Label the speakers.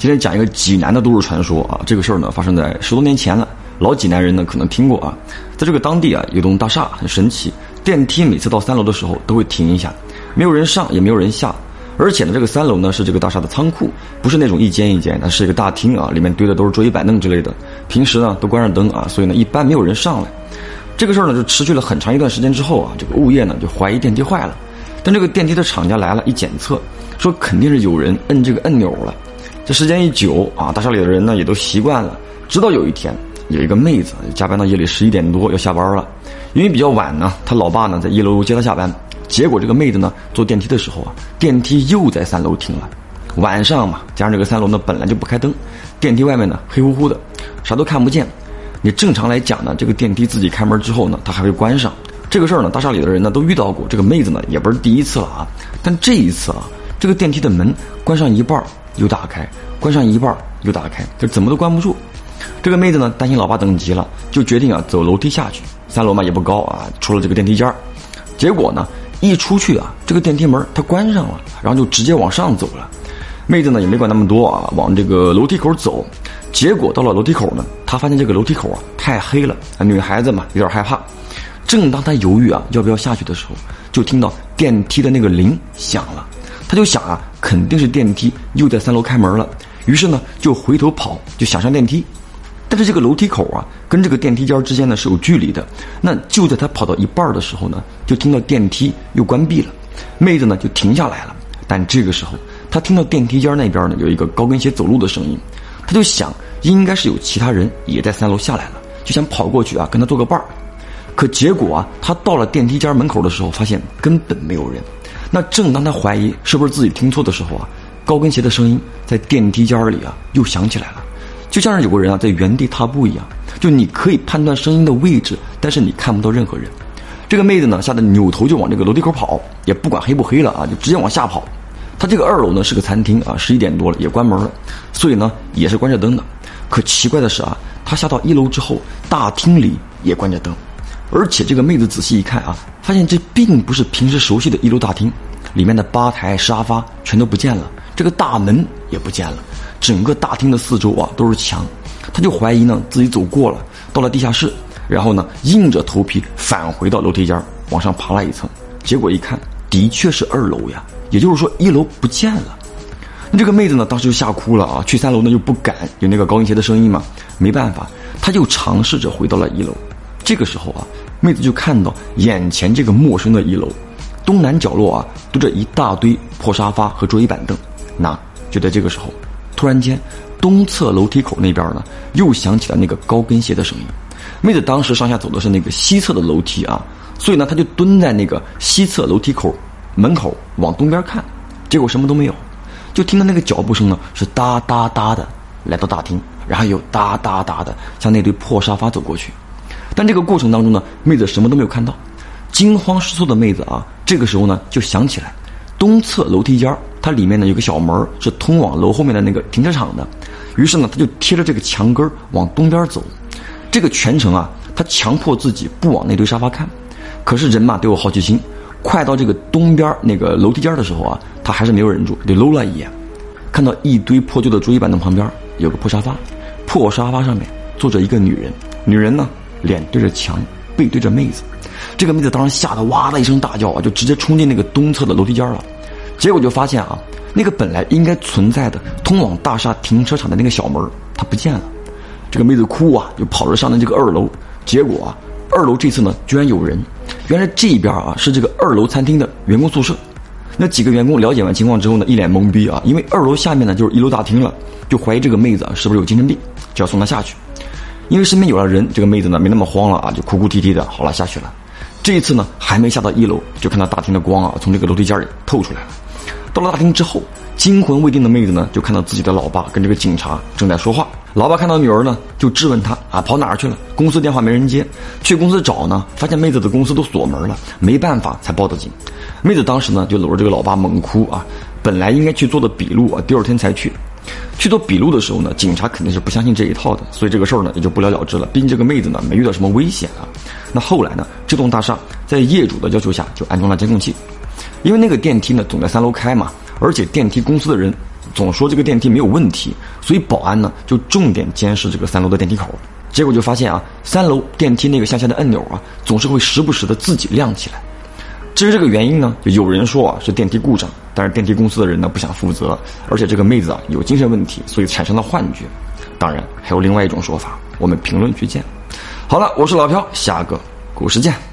Speaker 1: 今天讲一个济南的都市传说啊，这个事儿呢发生在十多年前了。老济南人呢可能听过啊，在这个当地啊有栋大厦很神奇，电梯每次到三楼的时候都会停一下，没有人上也没有人下，而且呢这个三楼呢是这个大厦的仓库，不是那种一间一间，那是一个大厅啊，里面堆的都是桌椅板凳之类的。平时呢都关上灯啊，所以呢一般没有人上来。这个事儿呢就持续了很长一段时间之后啊，这个物业呢就怀疑电梯坏了，但这个电梯的厂家来了，一检测说肯定是有人摁这个按钮了。这时间一久啊，大厦里的人呢也都习惯了。直到有一天，有一个妹子加班到夜里十一点多要下班了，因为比较晚呢，她老爸呢在一楼接她下班。结果这个妹子呢坐电梯的时候啊，电梯又在三楼停了。晚上嘛，加上这个三楼呢本来就不开灯，电梯外面呢黑乎乎的，啥都看不见。你正常来讲呢，这个电梯自己开门之后呢，它还会关上。这个事儿呢，大厦里的人呢都遇到过。这个妹子呢也不是第一次了啊。但这一次啊，这个电梯的门关上一半又打开，关上一半又打开，这怎么都关不住。这个妹子呢担心老爸等急了，就决定啊走楼梯下去。三楼嘛也不高啊，出了这个电梯间。结果呢一出去啊，这个电梯门它关上了，然后就直接往上走了。妹子呢也没管那么多啊，往这个楼梯口走。结果到了楼梯口呢，她发现这个楼梯口啊太黑了，女孩子嘛有点害怕。正当她犹豫啊要不要下去的时候，就听到电梯的那个铃响了。他就想啊，肯定是电梯又在三楼开门了。于是呢就回头跑，就想上电梯。但是这个楼梯口啊跟这个电梯间之间呢是有距离的。那就在他跑到一半的时候呢，就听到电梯又关闭了。妹子呢就停下来了。但这个时候他听到电梯间那边呢有一个高跟鞋走路的声音。他就想，应该是有其他人也在三楼下来了，就想跑过去啊，跟他做个伴儿。可结果啊，他到了电梯间门口的时候，发现根本没有人。那正当他怀疑是不是自己听错的时候啊，高跟鞋的声音在电梯间里啊又响起来了，就像是有个人啊在原地踏步一样。就你可以判断声音的位置，但是你看不到任何人。这个妹子呢，吓得扭头就往这个楼梯口跑，也不管黑不黑了啊，就直接往下跑。他这个二楼呢是个餐厅啊，十一点多了也关门了，所以呢也是关着灯的。可奇怪的是啊，他下到一楼之后，大厅里也关着灯，而且这个妹子仔细一看啊，发现这并不是平时熟悉的一楼大厅，里面的吧台、沙发全都不见了，这个大门也不见了，整个大厅的四周啊都是墙。他就怀疑呢自己走过了，到了地下室，然后呢硬着头皮返回到楼梯间往上爬了一层，结果一看，的确是二楼呀。也就是说，一楼不见了。那这个妹子呢，当时就吓哭了啊！去三楼呢又不敢，有那个高跟鞋的声音嘛，没办法，她就尝试着回到了一楼。这个时候啊，妹子就看到眼前这个陌生的一楼，东南角落啊堆着一大堆破沙发和桌椅板凳。那就在这个时候，突然间，东侧楼梯口那边呢又响起了那个高跟鞋的声音。妹子当时上下走的是那个西侧的楼梯啊，所以呢，她就蹲在那个西侧楼梯口。门口往东边看，结果什么都没有，就听到那个脚步声呢，是哒哒哒的来到大厅，然后又哒哒哒的向那堆破沙发走过去。但这个过程当中呢，妹子什么都没有看到，惊慌失措的妹子啊，这个时候呢就想起来，东侧楼梯间它里面呢有个小门是通往楼后面的那个停车场的，于是呢他就贴着这个墙根往东边走。这个全程啊，他强迫自己不往那堆沙发看，可是人嘛都有好奇心。快到这个东边那个楼梯间的时候啊，他还是没有忍住，就搂了一眼，看到一堆破旧的桌椅板凳旁边有个破沙发，破沙发上面坐着一个女人，女人呢脸对着墙，背对着妹子，这个妹子当时吓得哇的一声大叫啊，就直接冲进那个东侧的楼梯间了，结果就发现啊，那个本来应该存在的通往大厦停车场的那个小门它不见了，这个妹子哭啊，就跑着上了这个二楼，结果啊，二楼这次呢居然有人。原来这边啊是这个二楼餐厅的员工宿舍，那几个员工了解完情况之后呢，一脸懵逼啊，因为二楼下面呢就是一楼大厅了，就怀疑这个妹子啊是不是有精神病，就要送她下去。因为身边有了人，这个妹子呢没那么慌了啊，就哭哭啼啼的，好了下去了。这一次呢还没下到一楼，就看到大厅的光啊从这个楼梯间里透出来了。到了大厅之后，惊魂未定的妹子呢就看到自己的老爸跟这个警察正在说话。老爸看到女儿呢，就质问她啊，跑哪儿去了？公司电话没人接，去公司找呢，发现妹子的公司都锁门了，没办法才报的警。妹子当时呢就搂着这个老爸猛哭啊，本来应该去做的笔录啊，第二天才去。去做笔录的时候呢，警察肯定是不相信这一套的，所以这个事儿呢也就不了了之了。毕竟这个妹子呢没遇到什么危险啊。那后来呢，这栋大厦在业主的要求下就安装了监控器，因为那个电梯呢总在三楼开嘛，而且电梯公司的人。总说这个电梯没有问题，所以保安呢就重点监视这个三楼的电梯口。结果就发现啊，三楼电梯那个向下的按钮啊，总是会时不时的自己亮起来。至于这个原因呢，有人说啊是电梯故障，但是电梯公司的人呢不想负责，而且这个妹子啊有精神问题，所以产生了幻觉。当然还有另外一种说法，我们评论区见。好了，我是老朴，下个故事见。